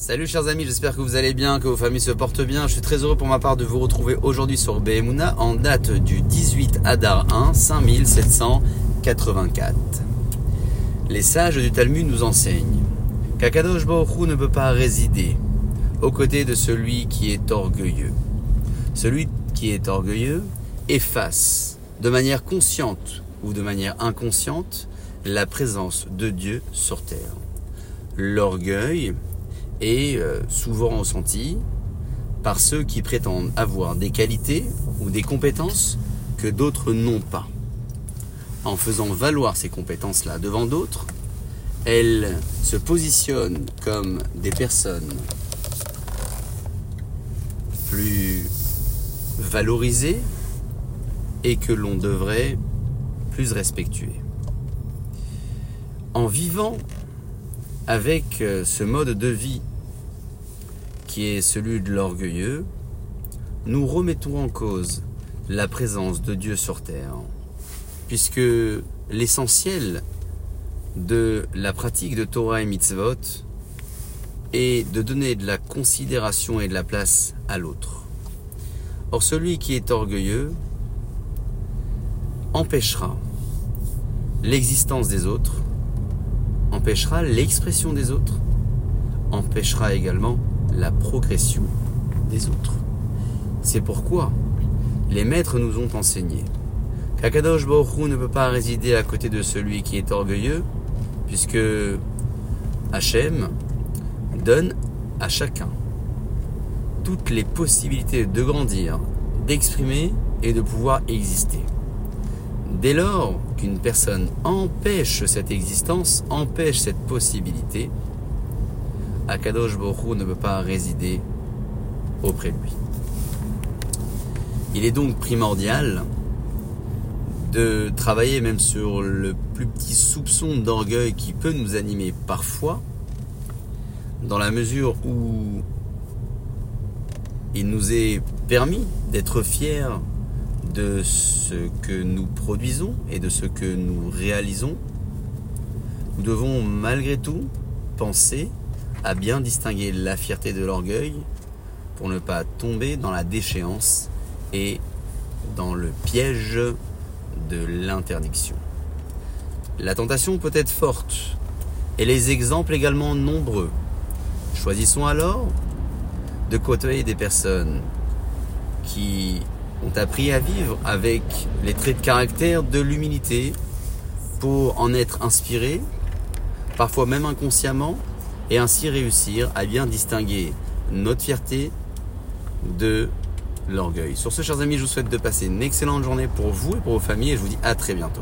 Salut chers amis, j'espère que vous allez bien, que vos familles se portent bien. Je suis très heureux pour ma part de vous retrouver aujourd'hui sur Behemuna en date du 18 Adar 1 5784. Les sages du Talmud nous enseignent qu'Akadosh Baruch ne peut pas résider aux côtés de celui qui est orgueilleux. Celui qui est orgueilleux efface de manière consciente ou de manière inconsciente la présence de Dieu sur terre. L'orgueil est euh, souvent ressenti par ceux qui prétendent avoir des qualités ou des compétences que d'autres n'ont pas. En faisant valoir ces compétences-là devant d'autres, elles se positionnent comme des personnes plus valorisées et que l'on devrait plus respectuer. En vivant avec euh, ce mode de vie qui est celui de l'orgueilleux, nous remettons en cause la présence de Dieu sur terre, puisque l'essentiel de la pratique de Torah et Mitzvot est de donner de la considération et de la place à l'autre. Or celui qui est orgueilleux empêchera l'existence des autres, empêchera l'expression des autres, empêchera également la progression des autres. C'est pourquoi les maîtres nous ont enseigné qu'Akadosh Baruch ne peut pas résider à côté de celui qui est orgueilleux, puisque Hachem donne à chacun toutes les possibilités de grandir, d'exprimer et de pouvoir exister. Dès lors qu'une personne empêche cette existence, empêche cette possibilité, Akadosh Borou ne peut pas résider auprès de lui. Il est donc primordial de travailler même sur le plus petit soupçon d'orgueil qui peut nous animer parfois, dans la mesure où il nous est permis d'être fiers de ce que nous produisons et de ce que nous réalisons, nous devons malgré tout penser à bien distinguer la fierté de l'orgueil pour ne pas tomber dans la déchéance et dans le piège de l'interdiction. La tentation peut être forte et les exemples également nombreux. Choisissons alors de côtoyer des personnes qui ont appris à vivre avec les traits de caractère de l'humilité pour en être inspirés, parfois même inconsciemment, et ainsi réussir à bien distinguer notre fierté de l'orgueil. Sur ce, chers amis, je vous souhaite de passer une excellente journée pour vous et pour vos familles et je vous dis à très bientôt.